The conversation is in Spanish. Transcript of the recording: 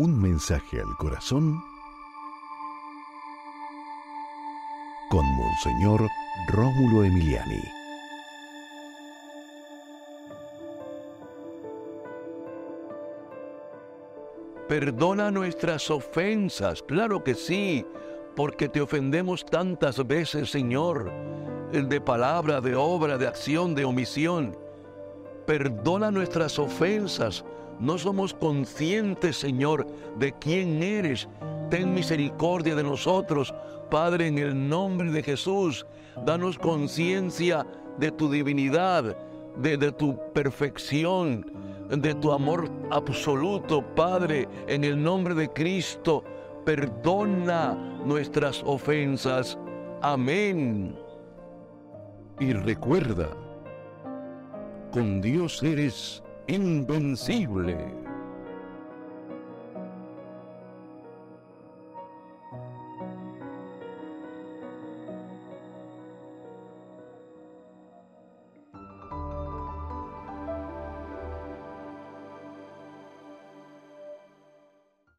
Un mensaje al corazón con Monseñor Rómulo Emiliani. Perdona nuestras ofensas, claro que sí, porque te ofendemos tantas veces, Señor, de palabra, de obra, de acción, de omisión. Perdona nuestras ofensas. No somos conscientes, Señor, de quién eres. Ten misericordia de nosotros, Padre, en el nombre de Jesús. Danos conciencia de tu divinidad, de, de tu perfección de tu amor absoluto, Padre, en el nombre de Cristo. Perdona nuestras ofensas. Amén. Y recuerda, con Dios eres invencible.